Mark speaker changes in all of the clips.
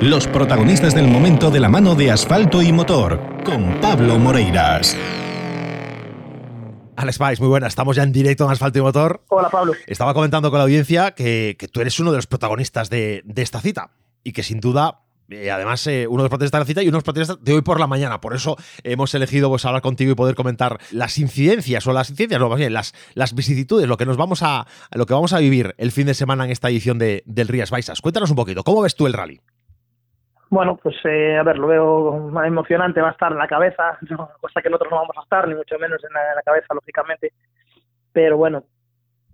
Speaker 1: Los protagonistas del momento de la mano de asfalto y motor, con Pablo Moreiras.
Speaker 2: Alex Pais, muy buena. Estamos ya en directo en Asfalto y Motor.
Speaker 3: Hola, Pablo.
Speaker 2: Estaba comentando con la audiencia que, tú eres uno de los protagonistas de, esta cita y que sin duda eh, además, eh, uno de los protagonistas de la cita y uno de los protagonistas de hoy por la mañana. Por eso hemos elegido pues, hablar contigo y poder comentar las incidencias o las incidencias, no, más bien, las, las vicisitudes, lo que nos vamos a, lo que vamos a vivir el fin de semana en esta edición de, del Rías Baixas. Cuéntanos un poquito, ¿cómo ves tú el rally?
Speaker 3: Bueno, pues eh, a ver, lo veo emocionante, va a estar en la cabeza, cosa que nosotros no vamos a estar, ni mucho menos en la, cabeza, lógicamente. Pero bueno,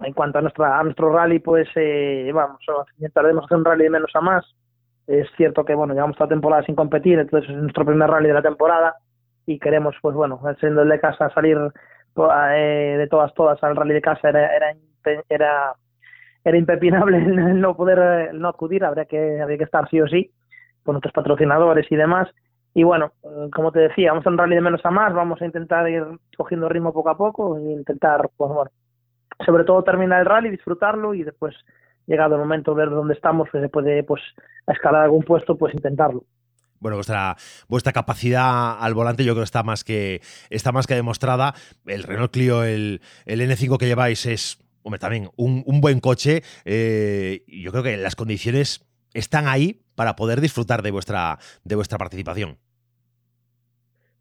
Speaker 3: en cuanto a, nuestra, a nuestro rally, pues eh, vamos, intentaremos hacer un rally de menos a más. Es cierto que, bueno, llevamos toda temporada sin competir, entonces es nuestro primer rally de la temporada y queremos, pues bueno, siendo el de casa, salir eh, de todas, todas al rally de casa era, era, era, era impepinable el no poder no acudir, habría que, habría que estar sí o sí con otros patrocinadores y demás. Y bueno, eh, como te decía, vamos a un rally de menos a más, vamos a intentar ir cogiendo ritmo poco a poco e intentar, pues bueno, sobre todo terminar el rally, disfrutarlo y después, llegado el momento ver dónde estamos, pues se puede pues escalar algún puesto, pues intentarlo
Speaker 2: bueno, vuestra, vuestra capacidad al volante yo creo que está más que, está más que demostrada. El Renault Clio, el, el N5 que lleváis es, hombre, también un, un buen coche. Eh, yo creo que las condiciones están ahí para poder disfrutar de vuestra, de vuestra participación.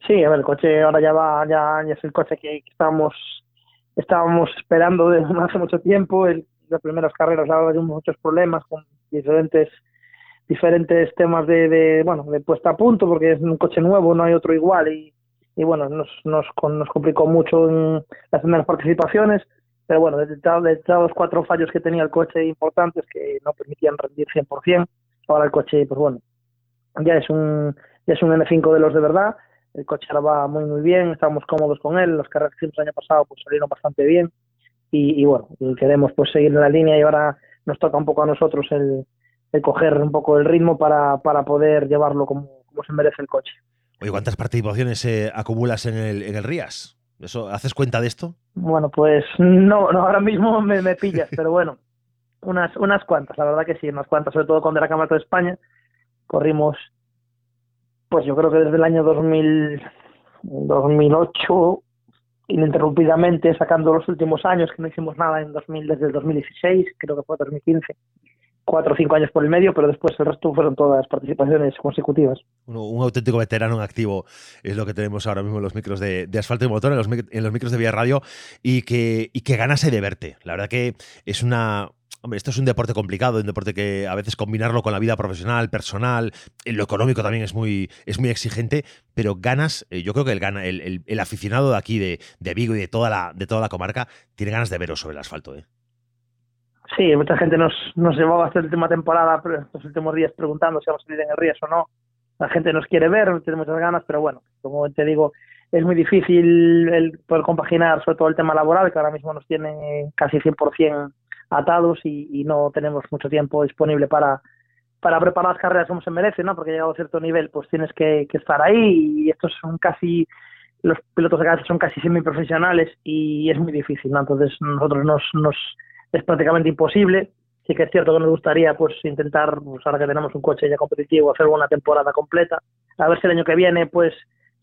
Speaker 3: Sí, a ver, el coche ahora ya va, ya, es el coche que, estábamos, estábamos esperando desde hace mucho tiempo. El, las primeras carreras ahora hay muchos problemas con diferentes diferentes temas de, de, bueno de puesta a punto porque es un coche nuevo no hay otro igual y, bueno nos, nos, nos complicó mucho en las primeras participaciones pero bueno desde los cuatro fallos que tenía el coche importantes que no permitían rendir 100% ahora el coche, pues bueno, ya es un, ya es un N5 de los de verdad, el coche ahora va muy muy bien, estamos cómodos con él, los carreras que hicimos el año pasado pues salieron bastante bien y, bueno, queremos pues seguir en la línea y ahora nos toca un poco a nosotros el, coger un poco el ritmo para, para poder llevarlo como, como se merece el coche.
Speaker 2: Oye, ¿cuántas participaciones eh, acumulas en el, en el Rías? ¿Eso, ¿Haces cuenta de esto?
Speaker 3: Bueno, pues no, no ahora mismo me, me pillas, pero bueno, unas, unas cuantas, la verdad que sí, unas cuantas, sobre todo con la Cámara de España. Corrimos, pues yo creo que desde el año 2000, 2008, ininterrumpidamente, sacando los últimos años, que no hicimos nada en 2000, desde el 2016, creo que fue 2015 cuatro o cinco años por el medio, pero después el resto fueron todas participaciones consecutivas.
Speaker 2: Un, auténtico veterano en activo es lo que tenemos ahora mismo en los micros de, asfalto y motor, en los, en los, micros de Vía Radio, y que, y que ganase de verte. La verdad que es una, Hombre, esto es un deporte complicado, un deporte que a veces combinarlo con la vida profesional, personal, en lo económico también es muy, es muy exigente, pero ganas, eh, yo creo que el, el, el, aficionado de aquí, de, de, Vigo y de toda, la, de toda la comarca, tiene ganas de veros sobre el asfalto. ¿eh?
Speaker 3: Sí, mucha gente nos, nos llevaba hasta la última temporada, estos últimos días preguntando si vamos a salir en el Rías o no. La gente nos quiere ver, tiene muchas ganas, pero bueno, como te digo, es muy difícil el poder compaginar sobre todo el tema laboral, que ahora mismo nos tiene casi 100% atados y, no tenemos mucho tiempo disponible para, para preparar las carreras como se merece, ¿no? Porque llegado a cierto nivel, pues tienes que, estar ahí y estos son casi, los pilotos de carreras son casi semiprofesionales y es muy difícil, ¿no? Entonces nosotros nos, nos es prácticamente imposible. Sí que es cierto que nos gustaría pues intentar, pues ahora que tenemos un coche ya competitivo, hacer una temporada completa. A ver si el año que viene pues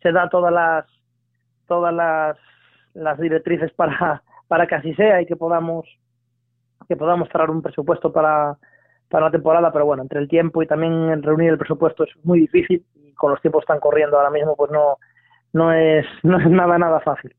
Speaker 3: se da todas las todas las, las directrices para, para que así sea y que podamos que podamos cerrar un presupuesto para, para la temporada, pero bueno, entre el tiempo y también reunir el presupuesto es muy difícil y con los tiempos están corriendo ahora mismo, pues no, no, es, no es nada, nada fácil.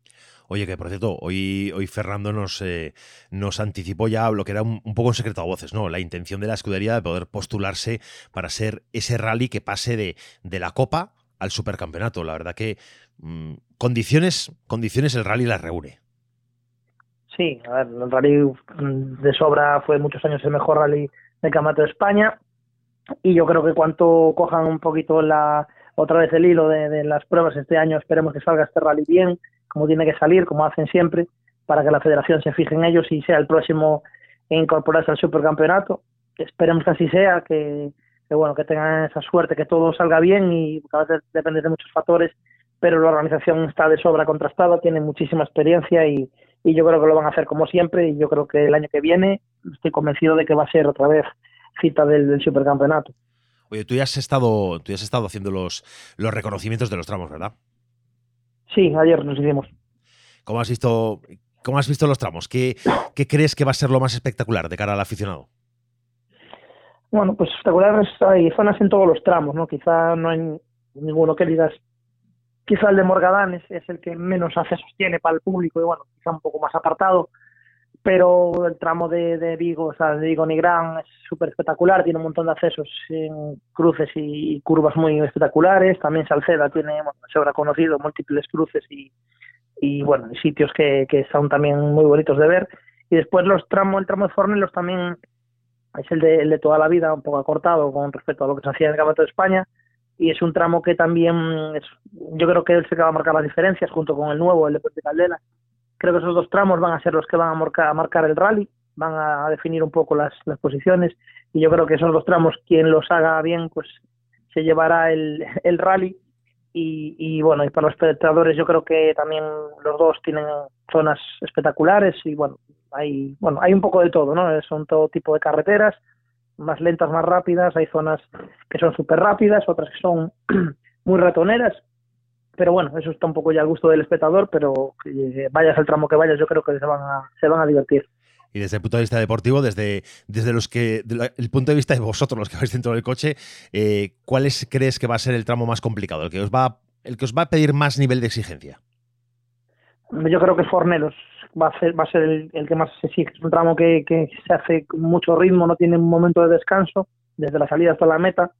Speaker 2: Oye, que por cierto, hoy, hoy Fernando nos, eh, nos anticipó ya lo que era un, poco un secreto a voces, ¿no? La intención de la escudería de poder postularse para ser ese rally que pase de, de la Copa al Supercampeonato. La verdad que mm, condiciones, condiciones el rally las reúne.
Speaker 3: Sí, a ver, el rally mm, de sobra fue muchos años el mejor rally de campeonato de España y yo creo que cuanto cojan un poquito la otra vez el hilo de, las pruebas este año, esperemos que salga este rally bien, como tiene que salir, como hacen siempre, para que la federación se fije en ellos y sea el próximo en incorporarse al supercampeonato. Esperemos que así sea, que, bueno, que tengan esa suerte, que todo salga bien y a veces depende de muchos factores, pero la organización está de sobra contrastada, tiene muchísima experiencia y, y yo creo que lo van a hacer como siempre y yo creo que el año que viene estoy convencido de que va a ser otra vez cita del, supercampeonato.
Speaker 2: Oye, tú ya has estado, tú ya has estado haciendo los, los reconocimientos de los tramos, ¿verdad?
Speaker 3: Sí, ayer nos hicimos.
Speaker 2: ¿Cómo has visto, cómo has visto los tramos? ¿Qué, ¿Qué crees que va a ser lo más espectacular de cara al aficionado?
Speaker 3: Bueno, pues espectaculares hay zonas en todos los tramos, ¿no? Quizá no hay ninguno que digas, quizá el de Morgadanes es el que menos accesos tiene para el público y bueno, quizá un poco más apartado, pero el tramo de, Vigo, o sea, de Vigo Nigrán es súper espectacular, tiene un montón de accesos en cruces y, curvas muy espectaculares, también Salceda tiene, bueno, se habrá conocido, múltiples cruces y, y bueno, sitios que, que son también muy bonitos de ver, y después los tramos, el tramo de Fornelos también es el de, el de toda la vida, un poco acortado con respecto a lo que se hacía en el Campeonato de España, y es un tramo que también, es, yo creo que él se va a marcar las diferencias junto con el nuevo, el de Puente Caldela. Creo que esos dos tramos van a ser los que van a marcar, a marcar el rally, van a definir un poco las, las posiciones, y yo creo que esos dos tramos, quien los haga bien, pues se llevará el, el rally. Y, y bueno, y para los espectadores yo creo que también los dos tienen zonas espectaculares y bueno, hay, bueno, hay un poco de todo, ¿no? Son todo tipo de carreteras, más lentas, más rápidas, hay zonas que son súper rápidas, otras que son muy ratoneras, pero bueno, eso está un poco ya al gusto del espectador, pero vayas al tramo que vayas, yo creo que se van a, se van a divertir.
Speaker 2: Y desde el punto de vista deportivo, desde, desde los que, el punto de vista de vosotros, los que vais dentro del coche, eh, ¿cuál es, crees que va a ser el tramo más complicado? El que os va, el que os va a pedir más nivel de exigencia.
Speaker 3: Yo creo que Fornelos va a ser, va a ser el, que más se exige. Es un tramo que, que se hace con mucho ritmo, no tiene un momento de descanso, desde la salida hasta la meta.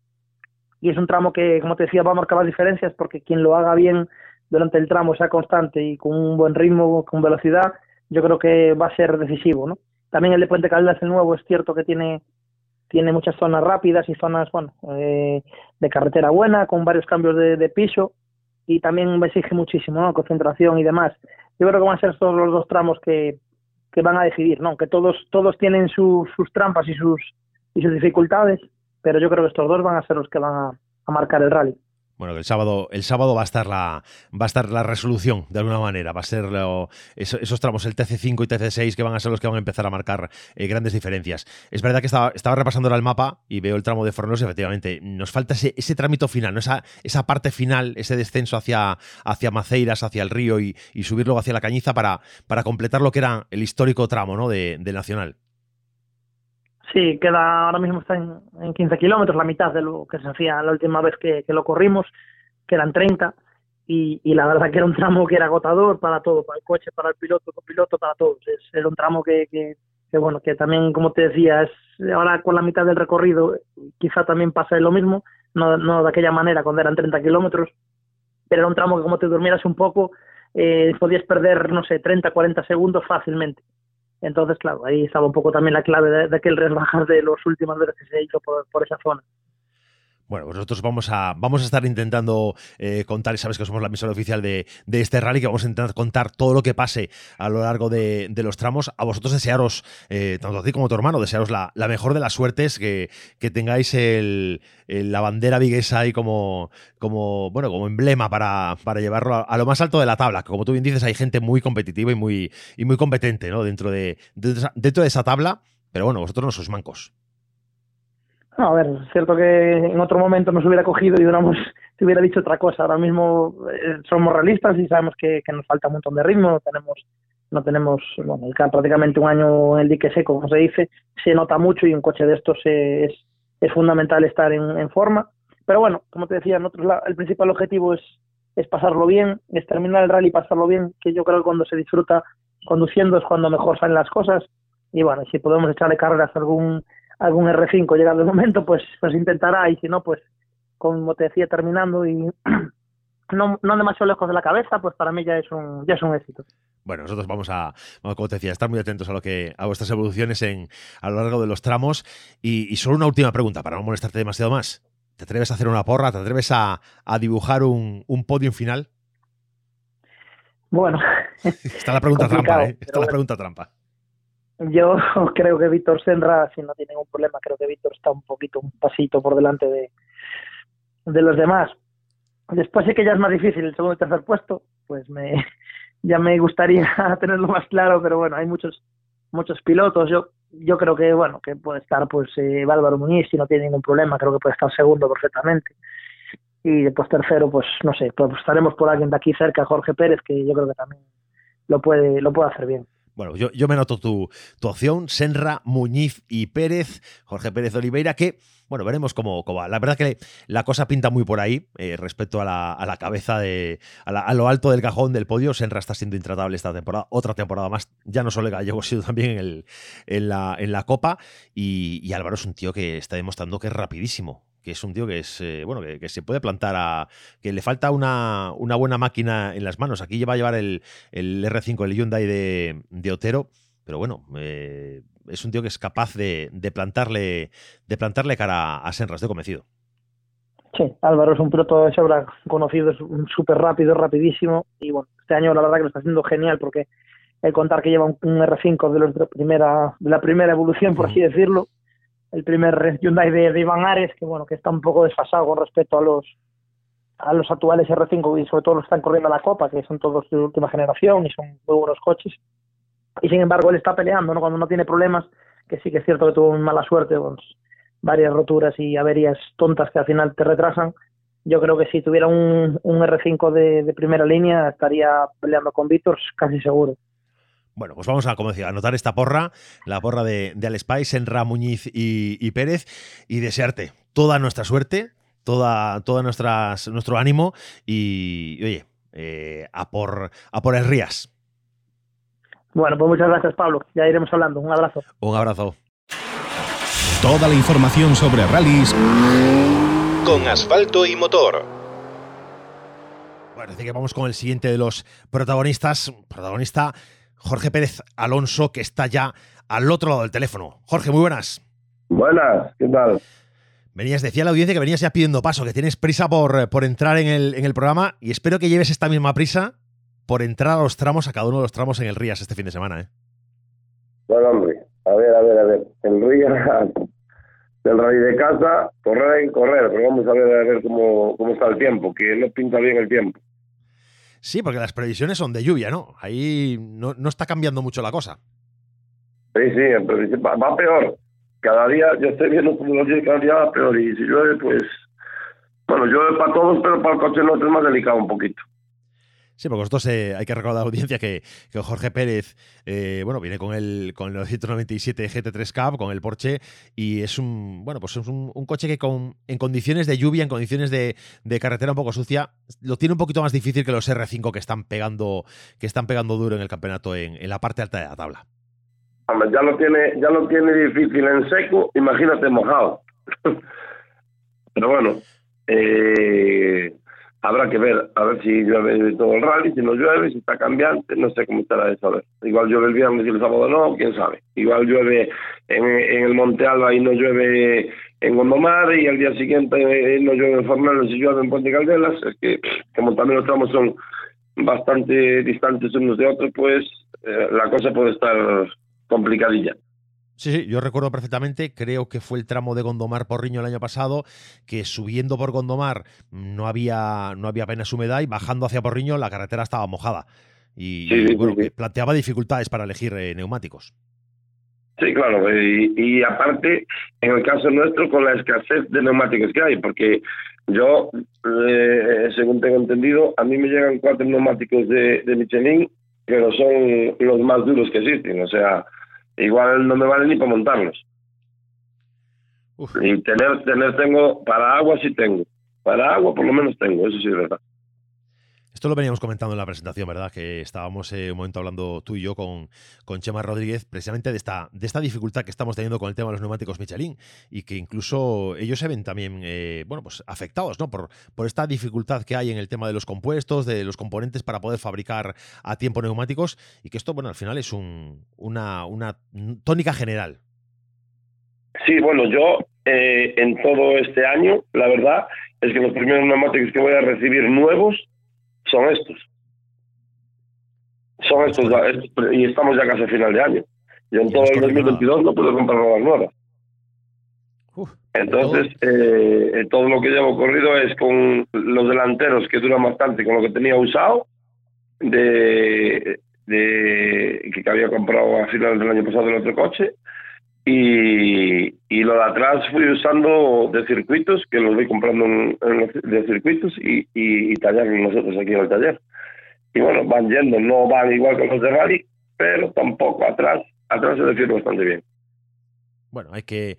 Speaker 3: Y es un tramo que, como te decía, va a marcar las diferencias porque quien lo haga bien durante el tramo, sea constante y con un buen ritmo, con velocidad, yo creo que va a ser decisivo. ¿no? También el de Puente Caldas, el nuevo, es cierto que tiene tiene muchas zonas rápidas y zonas bueno eh, de carretera buena con varios cambios de, de piso y también exige muchísimo, ¿no? Concentración y demás. Yo creo que van a ser todos los dos tramos que, que van a decidir, ¿no? Que todos, todos tienen sus trampas y sus, y sus dificultades, pero yo creo que estos dos van a ser los que van a, a marcar el rally.
Speaker 2: Bueno, el sábado, el sábado va a estar la, va a estar la resolución de alguna manera. Va a ser esos, tramos, el TC5 y TC6, que van a ser los que van a empezar a marcar eh, grandes diferencias. Es verdad que estaba, estaba repasando el mapa y veo el tramo de Fornos efectivamente nos falta ese, ese trámite final, ¿no? esa, esa parte final, ese descenso hacia, hacia Maceiras, hacia el río y, subir luego hacia la Cañiza para, para completar lo que era el histórico tramo ¿no? de, del Nacional.
Speaker 3: Sí, queda ahora mismo está en, en 15 kilómetros, la mitad de lo que se hacía la última vez que, lo corrimos, que eran 30, y, la verdad que era un tramo que era agotador para todo, para el coche, para el piloto, el piloto, para todos. Era un tramo que, que, bueno, que también, como te decía, es ahora con la mitad del recorrido, quizá también pasa lo mismo, no, no de aquella manera cuando eran 30 kilómetros, pero era un tramo que como te durmieras un poco, eh, podías perder, no sé, 30, 40 segundos fácilmente. Entonces, claro, ahí estaba un poco también la clave de, de aquel resbajar de los últimos veces que se hizo por, por esa zona.
Speaker 2: Bueno, pues nosotros vamos a, vamos a estar intentando eh, contar, y sabes que somos la emisora oficial de, de, este rally, que vamos a intentar contar todo lo que pase a lo largo de, de los tramos. A vosotros desearos, eh, tanto a ti como a tu hermano, desearos la, la mejor de las suertes, que, que tengáis el, el, la bandera viguesa ahí como, como, bueno, como emblema para, para llevarlo a, lo más alto de la tabla. Que como tú bien dices, hay gente muy competitiva y muy, y muy competente ¿no? dentro, de, dentro de esa tabla, pero bueno, vosotros no sois mancos.
Speaker 3: No, a ver, es cierto que en otro momento nos hubiera cogido y hubiéramos, te hubiera dicho otra cosa. Ahora mismo eh, somos realistas y sabemos que, que, nos falta un montón de ritmo. No tenemos, no tenemos bueno, prácticamente un año en el dique seco, como se dice. Se nota mucho y un coche de estos es, es fundamental estar en, en, forma. Pero bueno, como te decía, nosotros el principal objetivo es, es pasarlo bien, es terminar el rally y pasarlo bien, que yo creo que cuando se disfruta conduciendo es cuando mejor salen las cosas. Y bueno, si podemos echarle carreras a algún algún R5 llegado el momento, pues, pues intentará y si no, pues como te decía, terminando y no, no demasiado lejos de la cabeza, pues para mí ya es un, ya es un éxito.
Speaker 2: Bueno, nosotros vamos a, como te decía, estar muy atentos a lo que a vuestras evoluciones en, a lo largo de los tramos. Y, y solo una última pregunta, para no molestarte demasiado más. ¿Te atreves a hacer una porra? ¿Te atreves a, a dibujar un, un podium final?
Speaker 3: Bueno.
Speaker 2: Está la pregunta trampa, ¿eh? Está la pregunta trampa.
Speaker 3: Yo creo que Víctor Senra, si no tiene ningún problema, creo que Víctor está un poquito, un pasito por delante de, de los demás. Después sí que ya es más difícil el segundo y tercer puesto, pues me ya me gustaría tenerlo más claro, pero bueno, hay muchos muchos pilotos. Yo yo creo que bueno que puede estar pues eh, Álvaro Muñiz si no tiene ningún problema creo que puede estar segundo perfectamente y después tercero pues no sé pues estaremos por alguien de aquí cerca Jorge Pérez que yo creo que también lo puede lo puede hacer bien
Speaker 2: bueno, yo, yo me noto tu, tu, opción, Senra, Muñiz y Pérez, Jorge Pérez Oliveira, que, bueno, veremos cómo, cómo va. La verdad que la cosa pinta muy por ahí eh, respecto a la, a la, cabeza de. A, lo alto del cajón del podio. Senra está siendo intratable esta temporada, otra temporada más, ya no solo en Gallego, sino también en, el, en, la, en la Copa. Y, y Álvaro es un tío que está demostrando que es rapidísimo que es un tío que es eh, bueno que, se puede plantar a que le falta una, una, buena máquina en las manos. Aquí va a llevar el, el R5 el Hyundai de, de Otero pero bueno eh, es un tío que es capaz de, de, plantarle de plantarle cara a Senra estoy convencido.
Speaker 3: Sí, Álvaro es un piloto de sobra conocido, es súper rápido, rapidísimo y bueno, este año la verdad que lo está haciendo genial porque el contar que lleva un, R5 de, los de, primera, de la primera evolución, por así decirlo, el primer Hyundai de, de, Iván Ares, que bueno, que está un poco desfasado con respecto a los a los actuales R5 y sobre todo los que están corriendo a la Copa, que son todos de última generación y son muy buenos coches. Y sin embargo él está peleando, ¿no? Cuando no tiene problemas, que sí que es cierto que tuvo mala suerte, varias roturas y averías tontas que al final te retrasan. Yo creo que si tuviera un, un R5 de, de primera línea estaría peleando con Víctor casi seguro.
Speaker 2: Bueno, pues vamos a, como decía, anotar esta porra, la porra de, de Alex Pais, Enra, Muñiz y, Pérez, y desearte toda nuestra suerte, toda, toda nuestras, nuestro ánimo y, oye, eh, a, por, a por el Rías.
Speaker 3: Bueno, pues muchas gracias, Pablo. Ya iremos hablando. Un abrazo.
Speaker 2: Un abrazo.
Speaker 1: Toda la información sobre rallies con asfalto y motor.
Speaker 2: Bueno, así que vamos con el siguiente de los protagonistas. Protagonista Jorge Pérez Alonso, que está ya al otro lado del teléfono. Jorge, muy buenas.
Speaker 4: Buenas, ¿qué tal?
Speaker 2: Venías, decía la audiencia que venías ya pidiendo paso, que tienes prisa por, por entrar en el, en el programa y espero que lleves esta misma prisa por entrar a los tramos, a cada uno de los tramos en el Rías este fin de semana. ¿eh?
Speaker 4: Bueno, hombre, a ver, a ver, a ver. El Rías del rally de casa, correr en correr, pero vamos a ver a ver cómo, cómo está el tiempo, que no pinta bien el tiempo.
Speaker 2: Sí, porque las previsiones son de lluvia, ¿no? Ahí no, no está cambiando mucho la cosa.
Speaker 4: Sí, sí, va, va peor. Cada día, yo estoy viendo como los cada día va peor. Y si llueve, pues. Bueno, llueve para todos, pero para el coche no es más delicado un poquito.
Speaker 2: Sí, porque nosotros eh, hay que recordar a la audiencia que, que Jorge Pérez, eh, bueno, viene con el, con el 997 GT3 Cup, con el Porsche, y es un, bueno, pues es un, coche que con, en condiciones de lluvia, en condiciones de, de, carretera un poco sucia, lo tiene un poquito más difícil que los R5 que están pegando, que están pegando duro en el campeonato en, en la parte alta de la tabla.
Speaker 4: Ya lo tiene, ya lo tiene difícil en seco, imagínate mojado. Pero bueno, eh, habrá que ver, a ver si llueve todo el rally, si no llueve, si está cambiante, no sé cómo estará eso, a ver. Igual llueve el viernes y el sábado no, quién sabe. Igual llueve en, el Monte Alba y no llueve en Gondomar y al día siguiente eh, no llueve en Fornelos y llueve en Puente Caldelas. Es que como también los tramos son bastante distantes unos de otros, pues eh, la cosa puede estar complicadilla.
Speaker 2: Sí, sí, yo recuerdo perfectamente, creo que fue el tramo de Gondomar Porriño el año pasado, que subiendo por Gondomar no había, no había apenas humedad y bajando hacia Porriño la carretera estaba mojada. Y, bueno, que planteaba dificultades para elegir eh, neumáticos.
Speaker 4: Sí, claro, y, aparte, en el caso nuestro, con la escasez de neumáticos que hay, porque yo, eh, según tengo entendido, a mí me llegan cuatro neumáticos de, de Michelin, pero son los más duros que existen, o sea, igual no me vale ni para montarlos. Y tener, tener tengo, para agua sí tengo. Para agua por lo menos tengo, eso sí es verdad.
Speaker 2: Esto lo veníamos comentando en la presentación, ¿verdad? Que estábamos eh, un momento hablando tú y yo con, con Chema Rodríguez precisamente de esta, de esta dificultad que estamos teniendo con el tema de los neumáticos Michelin y que incluso ellos se ven también, eh, bueno, pues afectados, ¿no? Por, por esta dificultad que hay en el tema de los compuestos, de los componentes para poder fabricar a tiempo neumáticos y que esto, bueno, al final es un, una, una tónica general.
Speaker 4: Sí, bueno, yo eh, en todo este año, la verdad es que los primeros neumáticos que voy a recibir nuevos son estos. Son estos, y estamos ya casi a final de año. Y en todo el 2022 no puedo comprar nuevas nuevas. Entonces, eh, todo lo que llevo corrido es con los delanteros que duran bastante, con lo que tenía usado, de, de que había comprado a finales del año pasado el otro coche, Y, y, lo de atrás fui usando de circuitos, que los voy comprando en, de circuitos y, y, y nosotros aquí en el taller. Y bueno, van yendo, no van igual que los de rally, pero tampoco atrás, atrás se defiende bastante bien.
Speaker 2: Bueno, hay que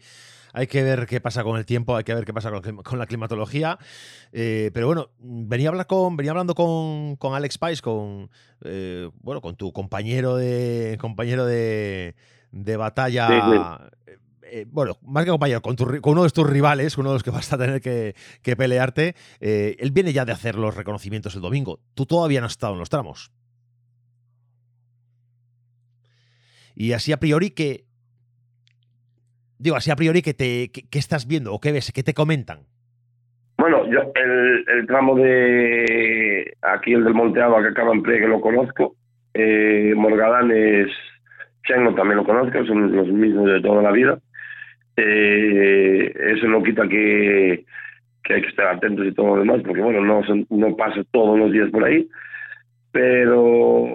Speaker 2: hay que ver qué pasa con el tiempo, hay que ver qué pasa con, la climatología. Eh, pero bueno, venía, a hablar con, venía hablando con, con Alex Pais, con, eh, bueno, con tu compañero de, compañero de, de batalla. Eh, bueno, más que compañero, con, con, uno de tus rivales, uno de los que vas a tener que, que pelearte, él viene ya de hacer los reconocimientos el domingo. Tú todavía no has estado en los tramos. Y así a priori que Digo, así a priori, ¿qué, te, qué, estás viendo o qué ves? ¿Qué te comentan?
Speaker 4: Bueno, yo el, el tramo de aquí, el del Monte que acaba en que lo conozco. Eh, Morgadán Chengo también lo conozco, son los mismos de toda la vida. Eh, eso no quita que, que hay que estar atentos y todo lo demás, porque bueno, no, no pasa todos los días por ahí. Pero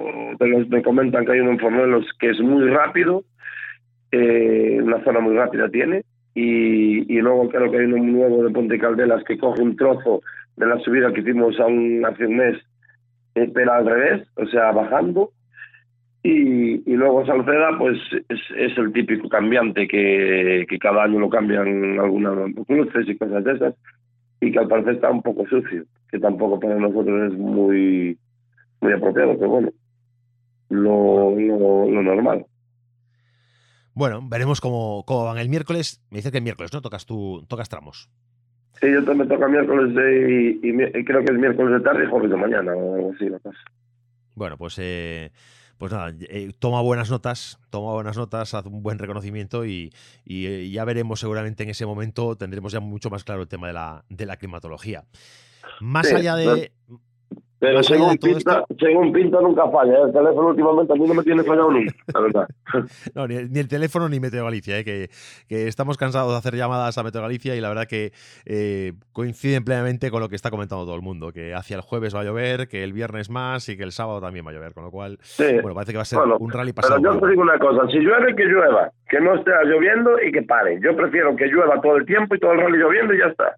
Speaker 4: me comentan que hay un informe que es muy rápido, eh, una zona muy rápida tiene, y, y, luego creo que hay un nuevo de Ponte Caldelas que coge un trozo de la subida que hicimos a un, hace un mes, eh, pero al revés, o sea, bajando, y, y luego Salceda, pues es, es, el típico cambiante que, que cada año lo cambian algunas cruces y cosas de esas, y que al parecer está un poco sucio, que tampoco para nosotros es muy, muy apropiado, pero bueno, lo, lo, lo normal.
Speaker 2: Bueno, veremos cómo, cómo van el miércoles. Me dice que el miércoles, ¿no? Tocas tú, tocas tramos.
Speaker 4: Sí, yo también toca miércoles de, y, creo que es miércoles de tarde y jueves de mañana o algo así, la cosa.
Speaker 2: Bueno, pues eh, pues nada, eh, toma buenas notas, toma buenas notas, haz un buen reconocimiento y, y, eh, ya veremos seguramente en ese momento, tendremos ya mucho más claro el tema de la, de la climatología. Más allá de...
Speaker 4: Pero según pinta, según pinta, nunca falla. ¿eh? El teléfono últimamente a mí no me tiene fallado nunca, la verdad.
Speaker 2: no, ni, el teléfono ni Meteo Galicia, ¿eh? que, que, estamos cansados de hacer llamadas a Meteo Galicia y la verdad que eh, coinciden plenamente con lo que está comentando todo el mundo, que hacia el jueves va a llover, que el viernes más y que el sábado también va a llover, con lo cual, bueno, parece que va a ser un rally pasado.
Speaker 4: Pero yo te digo una cosa, si llueve, que llueva, que no esté lloviendo y que pare. Yo prefiero que llueva todo el tiempo y todo el rally lloviendo y ya está.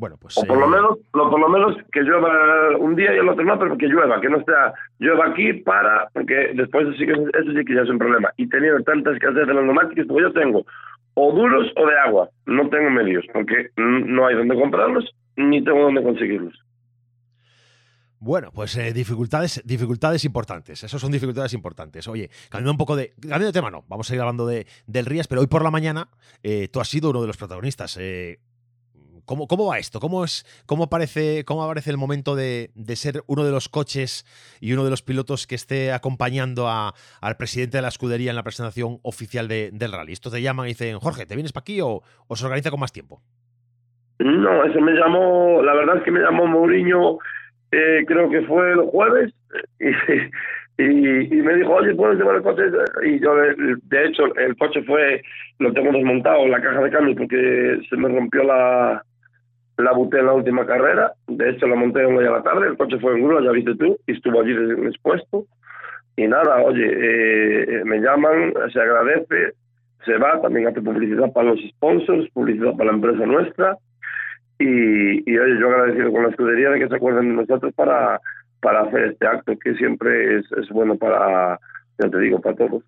Speaker 2: Bueno, pues.
Speaker 4: O por lo menos, lo, por lo menos que llueva un día y el otro no, pero que llueva, que no sea llueva aquí para, porque después eso sí que, eso sí que ya es un problema. Y teniendo tantas escasez de los neumáticos, porque yo tengo o duros o de agua, no tengo medios, porque no hay donde comprarlos ni tengo donde conseguirlos.
Speaker 2: Bueno, pues eh, dificultades, dificultades importantes. Esas son dificultades importantes. Oye, cambiando un poco de. Cambiando de tema, no. Vamos a ir hablando de, del Rías, pero hoy por la mañana eh, tú has sido uno de los protagonistas. Eh, ¿Cómo, ¿Cómo, va esto? ¿Cómo, es, cómo, aparece, cómo aparece el momento de, de, ser uno de los coches y uno de los pilotos que esté acompañando al presidente de la escudería en la presentación oficial de, del rally? ¿Esto te llaman y dicen, Jorge, ¿te vienes para aquí o, o, se organiza con más tiempo?
Speaker 4: No, eso me llamó, la verdad es que me llamó Mourinho, eh, creo que fue el jueves, y, y, y, me dijo, oye, ¿puedes llevar el coche? Y yo, de hecho, el coche fue, lo tengo desmontado, la caja de cambio, porque se me rompió la, la buté en la última carrera, de hecho la monté hoy a la tarde, el coche fue en grúa, ya viste tú, y estuvo allí expuesto. Y nada, oye, eh, me llaman, se agradece, se va, también hace publicidad para los sponsors, publicidad para la empresa nuestra. Y, y oye, yo agradecido con la escudería de que se acuerden de nosotros para, para hacer este acto, que siempre es, es bueno para, ya te digo, para todos.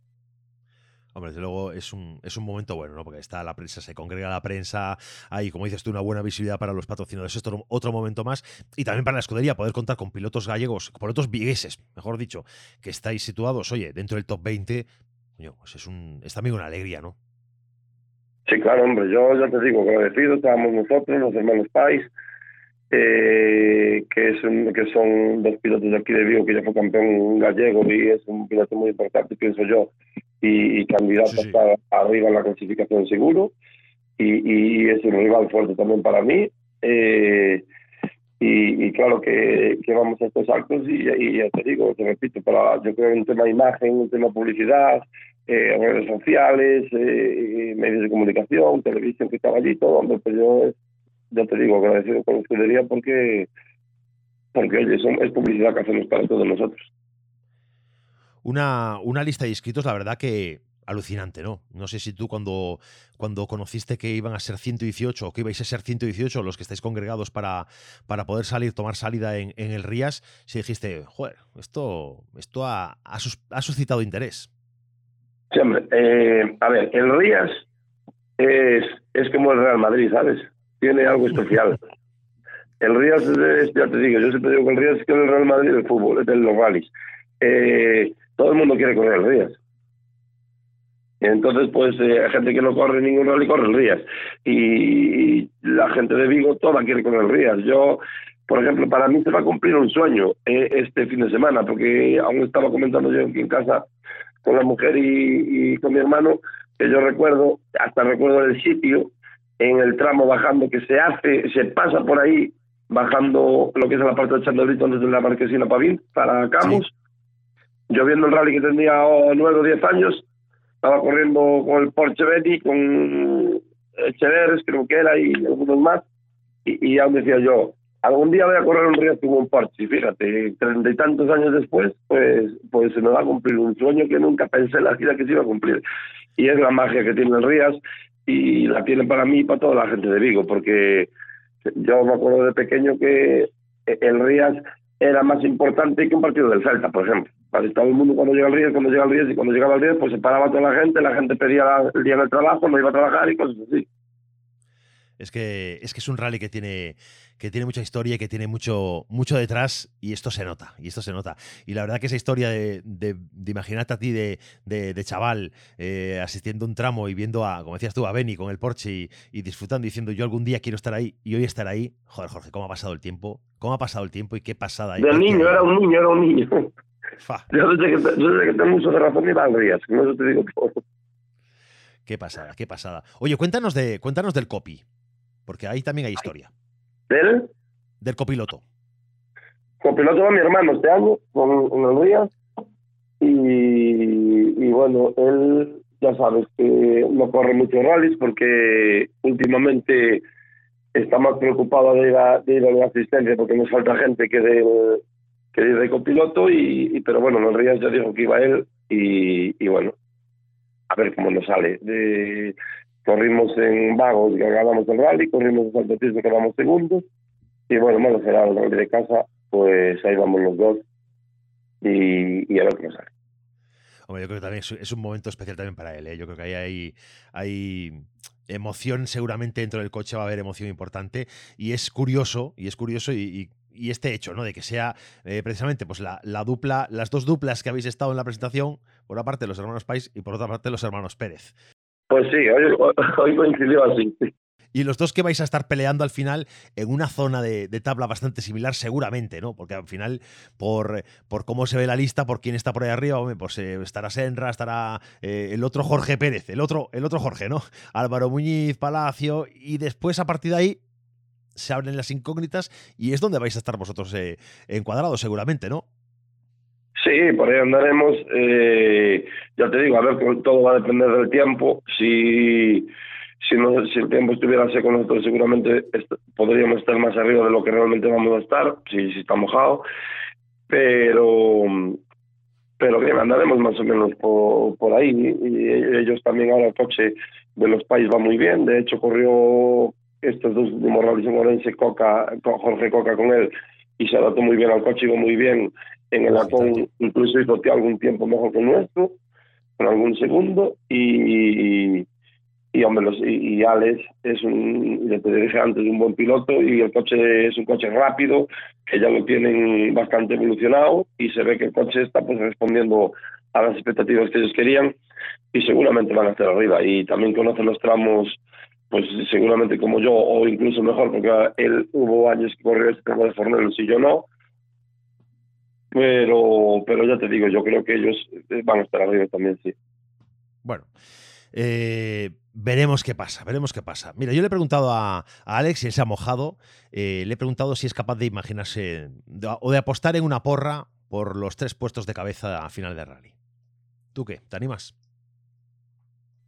Speaker 2: Hombre, desde luego es un, es un momento bueno, ¿no? Porque está la prensa, se congrega la prensa, hay, como dices tú, una buena visibilidad para los patrocinadores. Esto es otro momento más. Y también para la escudería, poder contar con pilotos gallegos, pilotos vigueses, mejor dicho, que estáis situados, oye, dentro del top 20, coño, pues es, un, es también una alegría, ¿no?
Speaker 4: Sí, claro, hombre, yo ya te digo, agradecido, estábamos nosotros, los hermanos Pais, eh, que, es que son dos pilotos de aquí de Vigo, que ya fue campeón gallego y es un piloto muy importante, pienso yo, y, candidato a arriba en la clasificación seguro. Y, y, es un rival fuerte también para mí. Eh, y, claro que, que, vamos a estos actos y, ya te digo, te repito, para, yo creo un tema imagen, un tema publicidad, eh, redes sociales, eh, medios de comunicación, televisión que estaba allí, todo, hombre, pues yo, ya te digo, agradecido con la escudería porque, porque oye, es publicidad que hacemos para todos nosotros
Speaker 2: una, una lista de inscritos, la verdad que alucinante, ¿no? No sé si tú cuando, cuando conociste que iban a ser 118 o que ibais a ser 118 los que estáis congregados para, para poder salir, tomar salida en, el Rías, si dijiste, joder, esto, esto ha, suscitado interés.
Speaker 4: Sí, hombre, eh, a ver, el Rías es, es como el Real Madrid, ¿sabes? Tiene algo especial. el Rías es, ya te digo, yo siempre digo que el Rías es que el Real Madrid del fútbol, es de los rallies. Eh, todo el mundo quiere correr el Rías. Entonces, pues eh, hay gente que no corre ningún rally, corre el Rías. Y la gente de Vigo toda quiere correr el Rías. Yo, por ejemplo, para mí se va a cumplir un sueño eh, este fin de semana, porque aún estaba comentando yo aquí en casa con la mujer y, con mi hermano, que yo recuerdo, hasta recuerdo el sitio, en el tramo bajando que se hace, se pasa por ahí, bajando lo que es la parte de Chandelito desde la Marquesina Pavín para Camus. Yo viendo el rally que tenía nueve o diez años, estaba corriendo con el Porsche Betty, con Echeveres, creo que era, y algunos más, y, y aún decía yo, algún día voy a correr un río con un Porsche, fíjate, treinta y tantos años después, pues, pues se me va a cumplir un sueño que nunca pensé en la vida que se iba a cumplir. Y es la magia que tiene el Rías, y la tiene para mí y para toda la gente de Vigo, porque yo me acuerdo de pequeño que el Rías era más importante que un partido del Celta, por ejemplo para todo el mundo cuando llega al Río, cuando llega al Río, y cuando llegaba al Río, pues se paraba toda la gente, la gente pedía el día del trabajo, no iba a trabajar y cosas así.
Speaker 2: Es que, es que es un rally que tiene, que tiene mucha historia y que tiene mucho, mucho detrás y esto se nota, y esto se nota. Y la verdad que esa historia de, de, imaginarte a ti de, de, chaval eh, asistiendo a un tramo y viendo a, como decías tú, a Benny con el Porsche y, disfrutando diciendo yo algún día quiero estar ahí y hoy estar ahí, joder Jorge, ¿cómo ha pasado el tiempo? ¿Cómo ha pasado el tiempo y qué pasada?
Speaker 4: Del niño, era un niño, era un niño. Yo desde que, que tengo mucho de razón y valdrías, no eso te digo todo.
Speaker 2: Qué pasada, qué pasada. Oye, cuéntanos, de, cuéntanos del copy, porque ahí también hay historia.
Speaker 4: ¿Del?
Speaker 2: Del copiloto.
Speaker 4: Copiloto va mi hermano este año, con unos días. Y, y bueno, él ya sabes que no corre muchos rallies porque últimamente está más preocupado de ir a, de ir a la asistencia porque nos falta gente que de, que de copiloto, y, pero bueno, los Rías ya dijo que iba él y, bueno, a ver cómo nos sale. De, corrimos en Vagos, que ganamos el rally, corrimos en Santo que ganamos segundos, y bueno, bueno, será el rally de casa, pues ahí vamos los dos y, a ver cómo sale.
Speaker 2: Hombre, yo creo que también es un momento especial también para él. ¿eh? Yo creo que ahí hay, hay emoción, seguramente dentro del coche va a haber emoción importante. Y es curioso, y es curioso, y y este hecho, ¿no? De que sea eh, precisamente pues la, la, dupla, las dos duplas que habéis estado en la presentación, por una parte los hermanos Pais y por otra parte los hermanos Pérez.
Speaker 4: Pues sí, hoy, hoy coincidió así.
Speaker 2: Y los dos que vais a estar peleando al final en una zona de, tabla bastante similar, seguramente, ¿no? Porque al final, por, por cómo se ve la lista, por quién está por ahí arriba, pues eh, estará Senra, estará eh, el otro Jorge Pérez, el otro, el otro Jorge, ¿no? Álvaro Muñiz, Palacio, y después a partir de ahí se abren las incógnitas y es donde vais a estar vosotros eh, encuadrados seguramente, ¿no?
Speaker 4: Sí, por ahí andaremos. Eh, ya te digo, a ver, todo va a depender del tiempo. Si, si, no, si el tiempo estuviera seco, nosotros seguramente podríamos estar más arriba de lo que realmente vamos a estar, si, si está mojado. Pero, pero bien, andaremos más o menos por, por ahí. Y ellos también ahora el coche de los países va muy bien. De hecho, corrió estos dos en Orense, Coca, Jorge Coca con él, y se adaptó muy bien al coche, iba muy bien en el Acon, incluso hizo algún tiempo mejor que el nuestro, con algún segundo, y, y, hombre, los, y, Alex es un, ya te dije antes, un buen piloto, y el coche es un coche rápido, que ya lo tienen bastante evolucionado, y se ve que el coche está pues respondiendo a las expectativas que ellos querían, y seguramente van a estar arriba, y también conocen los tramos pues seguramente como yo, o incluso mejor, porque él hubo años que corrió este tema de Fornelos y yo no. Pero, pero ya te digo, yo creo que ellos eh, van a estar arriba también, sí.
Speaker 2: Bueno, eh, veremos qué pasa, veremos qué pasa. Mira, yo le he preguntado a, Alex, y él se ha mojado, eh, le he preguntado si es capaz de imaginarse o de apostar en una porra por los tres puestos de cabeza a final de rally. ¿Tú qué? ¿Te animas?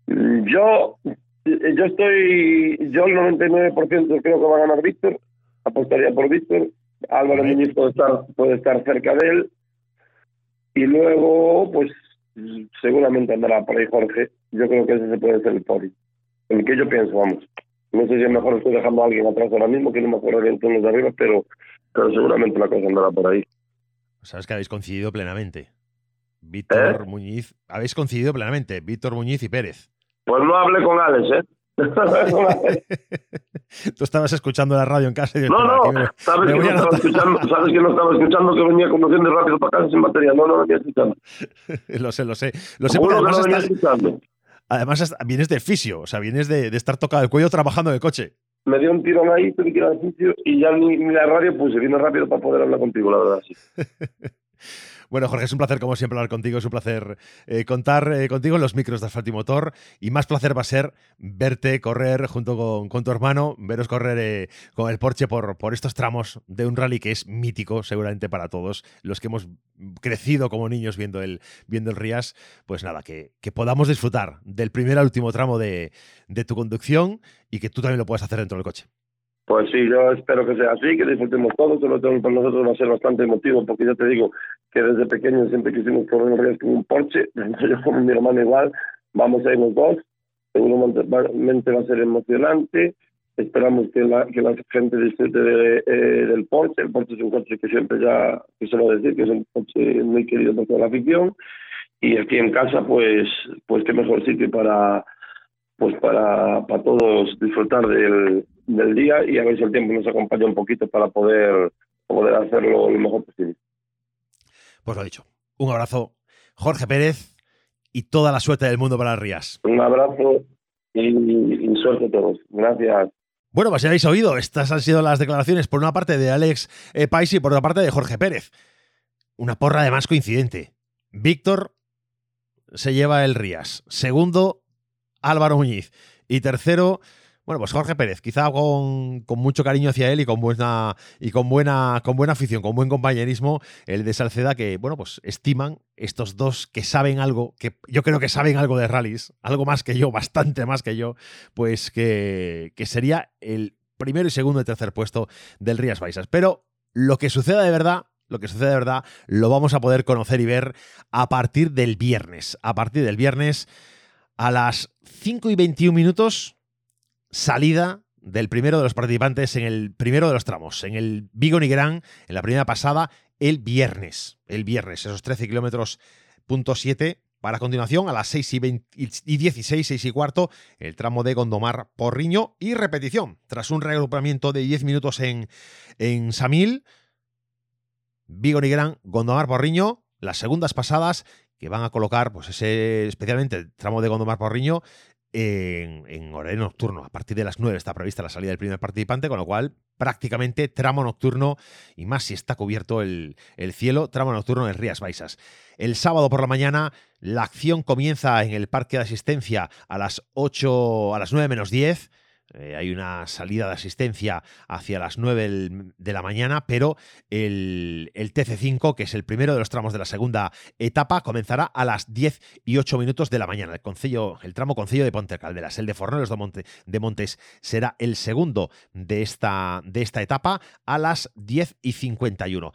Speaker 4: Yo yo estoy, yo el 99% creo que va a ganar Víctor, apostaría por Víctor, Álvaro Muñiz puede estar, puede estar cerca de él, y luego, pues, seguramente andará por ahí Jorge. Yo creo que ese se puede ser el pori. El que yo pienso, vamos. No sé si es mejor estoy dejando a alguien atrás ahora mismo, que no me acuerdo bien los de arriba, pero, pero seguramente la cosa andará por ahí.
Speaker 2: Sabes que habéis coincidido plenamente. Víctor
Speaker 4: ¿Eh?
Speaker 2: Muñiz, habéis coincidido plenamente, Víctor Muñiz y Pérez.
Speaker 4: Pues no hablé con Alex, ¿eh?
Speaker 2: Tú estabas escuchando la radio en casa y
Speaker 4: No,
Speaker 2: "Espera,
Speaker 4: no,
Speaker 2: me-
Speaker 4: sabes
Speaker 2: me
Speaker 4: que, no estaba
Speaker 2: anotar".
Speaker 4: escuchando, sabes que no estaba escuchando que venía conduciendo rápido para casa sin batería. No, no venía escuchando.
Speaker 2: lo sé, lo sé. Lo sé porque
Speaker 4: no
Speaker 2: además,
Speaker 4: venía
Speaker 2: estás-
Speaker 4: escuchando.
Speaker 2: además hasta- vienes del fisio, o sea, vienes de, de estar tocado el cuello trabajando en el coche.
Speaker 4: Me dio un tirón ahí, tuve que ir al sitio y ya ni, ni la radio puse. Vine rápido para poder hablar contigo, la verdad, sí.
Speaker 2: Bueno, Jorge, es un placer, como siempre, hablar contigo. Es un placer eh, contar eh, contigo en los micros de Asfalto y Motor. Y más placer va a ser verte correr junto con, tu hermano, veros correr eh, con el Porsche por, estos tramos de un rally que es mítico, seguramente para todos. Los que hemos crecido como niños viendo el, viendo el Rías, pues nada, que, podamos disfrutar del primer al último tramo de tu conducción y que tú también lo puedas hacer dentro del coche.
Speaker 4: Pues sí, yo espero que sea así, que disfrutemos todos, sobre todo para nosotros va a ser bastante emotivo, porque ya te digo que desde pequeño siempre quisimos correr en ríos con un Porsche, yo como mi hermano igual, vamos a ir los dos, seguramente va a ser emocionante, esperamos que la, que la gente disfrute de, eh, del Porsche, el Porsche es un coche que siempre ya quiso decir, que es un coche muy querido por toda la afición, y aquí en casa pues, pues qué mejor sitio para pues para, para todos disfrutar del, del día y a ver si el tiempo nos acompaña un poquito para poder, poder hacerlo lo mejor posible.
Speaker 2: Pues lo dicho, un abrazo, Jorge Pérez, y toda la suerte del mundo para Rías.
Speaker 4: Un abrazo y, y suerte a todos. Gracias.
Speaker 2: Bueno, pues ya habéis oído, estas han sido las declaraciones por una parte de Alex eh, Pais y por otra parte de Jorge Pérez. Una porra además coincidente. Víctor se lleva el Rías. Segundo, Álvaro Muñiz. Y tercero, bueno, pues Jorge Pérez, quizá con, con, mucho cariño hacia él y con buena y con buena con buena afición, con buen compañerismo, el de Salceda que, bueno, pues estiman estos dos que saben algo, que yo creo que saben algo de rallies, algo más que yo, bastante más que yo, pues que, que sería el primero y segundo y tercer puesto del Rías Baixas. Pero lo que suceda de verdad lo que sucede de verdad lo vamos a poder conocer y ver a partir del viernes. A partir del viernes a las 5 y 21 minutos, salida del primero de los participantes en el primero de los tramos, en el Vigo Nigrán, en la primera pasada, el viernes. El viernes, esos 13 kilómetros punto 7. Para continuación, a las 6 y, 20 y 16, 6 y cuarto, el tramo de Gondomar Porriño y repetición. Tras un reagrupamiento de 10 minutos en, en Samil, Vigo Nigrán, Gondomar Porriño, las segundas pasadas que van a colocar, pues ese, especialmente el tramo de Gondomar Porriño, en, en, horario nocturno. A partir de las 9 está prevista la salida del primer participante, con lo cual prácticamente tramo nocturno, y más si está cubierto el, el cielo, tramo nocturno en Rías Baixas. El sábado por la mañana la acción comienza en el parque de asistencia a las 8, a las 9 menos 10. Eh, hay una salida de asistencia hacia las 9 de la mañana, pero el, el, TC5, que es el primero de los tramos de la segunda etapa, comenzará a las 10 y 8 minutos de la mañana. El, el tramo Concello de Ponte Calderas, el de Forneros de Montes, será el segundo de esta, de esta etapa a las 10 y 51.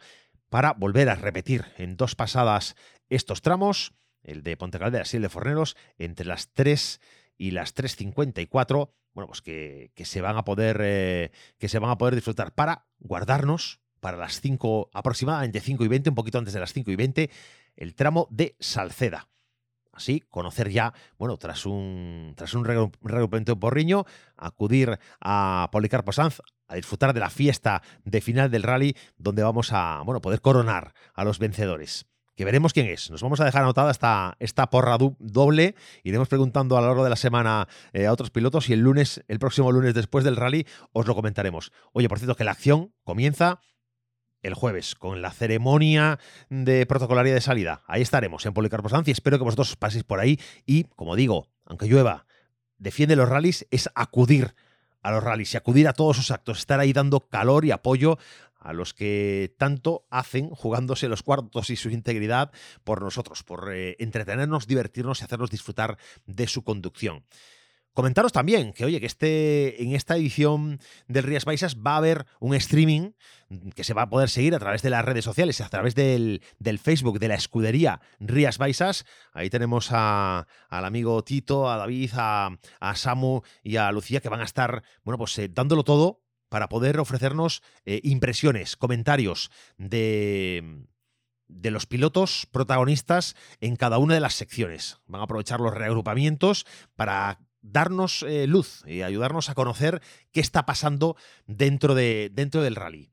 Speaker 2: Para volver a repetir en dos pasadas estos tramos, el de Ponte Calderas y el de Forneros, entre las 3 y las 3.54 bueno, pues que, que, se van a poder eh, que se van a poder disfrutar para guardarnos para las 5, aproximadamente 5 y 20, un poquito antes de las 5 y 20, el tramo de Salceda. Así, conocer ya, bueno, tras un, tras un porriño, acudir a Policarpo Sanz a disfrutar de la fiesta de final del rally, donde vamos a, bueno, poder coronar a los vencedores que veremos quién es. Nos vamos a dejar anotada esta, esta porra doble. Iremos preguntando a lo largo de la semana eh, a otros pilotos y el lunes, el próximo lunes después del rally, os lo comentaremos. Oye, por cierto, que la acción comienza el jueves con la ceremonia de protocolaria de salida. Ahí estaremos en Policarpo Sanz y espero que vosotros paséis por ahí y, como digo, aunque llueva, defiende los rallies es acudir a los rallies y acudir a todos sus actos, estar ahí dando calor y apoyo a los que tanto hacen jugándose los cuartos y su integridad por nosotros, por eh, entretenernos, divertirnos y hacernos disfrutar de su conducción. Comentaros también que, oye, que este, en esta edición del Rías Baixas va a haber un streaming que se va a poder seguir a través de las redes sociales, a través del, Facebook de la escudería Rías Baixas. Ahí tenemos a, al amigo Tito, a David, a, Samu y a Lucía que van a estar, bueno, pues eh, dándolo todo para poder ofrecernos eh, impresiones, comentarios de, de los pilotos protagonistas en cada una de las secciones. Van a aprovechar los reagrupamientos para darnos eh, luz y ayudarnos a conocer qué está pasando dentro, de, dentro del rally.